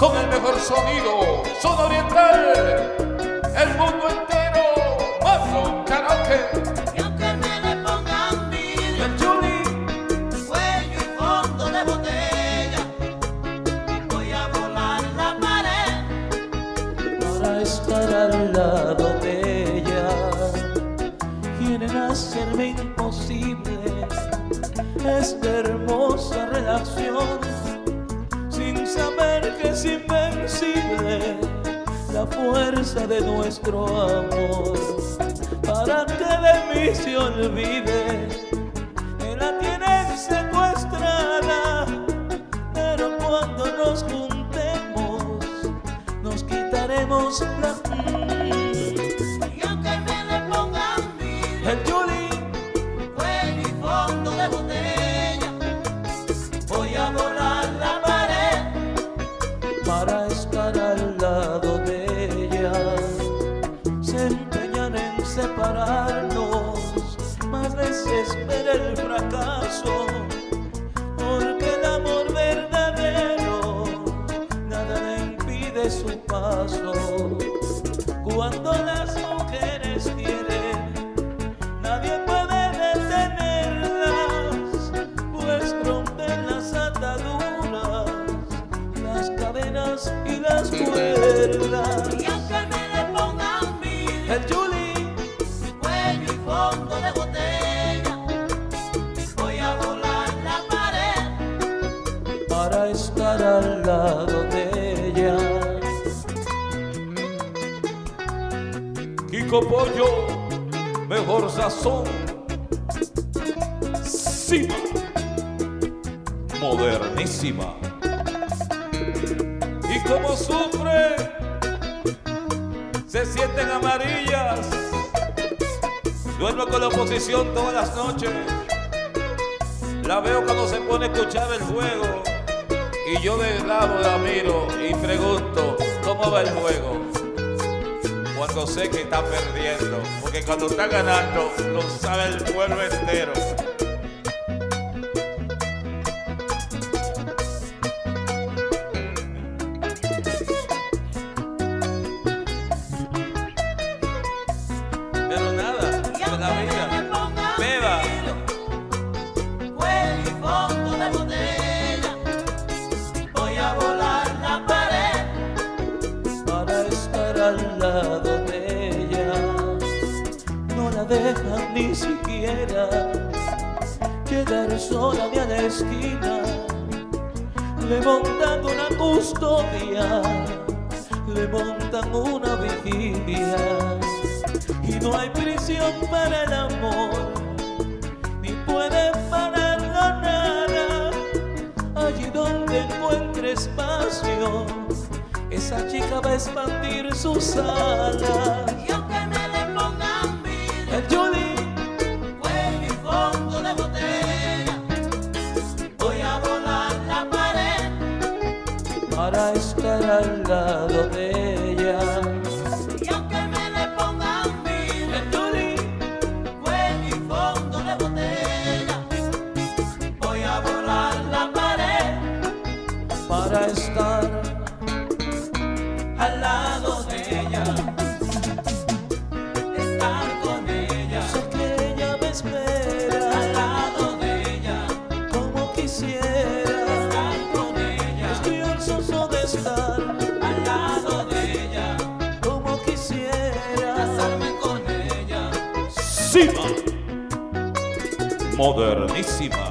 con el mejor sonido, son oriental, el mundo entero, Marlon Karaoke. Y aunque me le pongan vidrio, El Juli, cuello y fondo de botella, voy a volar la pared. para estar al lado de ella. Quieren hacerme imposible esta hermosa relación, que es invencible la fuerza de nuestro amor. Para que de mí se olvide, que la tienen secuestrada, pero cuando nos juntemos, nos quitaremos la... separarnos, más desespera el fracaso, porque el amor verdadero nada le impide su paso. Cuando las mujeres quieren, nadie puede detenerlas, pues rompen las ataduras, las cadenas y las cuerdas. Al lado de ella. Kiko Pollo, mejor sazón. Modernísima. Y como sufre, se sienten amarillas. Duermo con la oposición todas las noches. La veo cuando se pone a escuchar el juego. Y yo de lado la miro y pregunto, ¿cómo va el juego? cuando sé que está perdiendo, porque cuando está ganando lo sabe el pueblo entero. Dejan ni siquiera llegar sola ni a la esquina. Le montan una custodia, le montan una vigilia. Y no hay prisión para el amor, ni puede pararlo nada. Allí donde encuentre espacio, esa chica va a expandir sus alas. Para estar al lado de ella. Y aunque me le pongan El Juli cuello y fondo de botella, voy a volar la pared. para estar Al lado de ella, Cima, modernísima.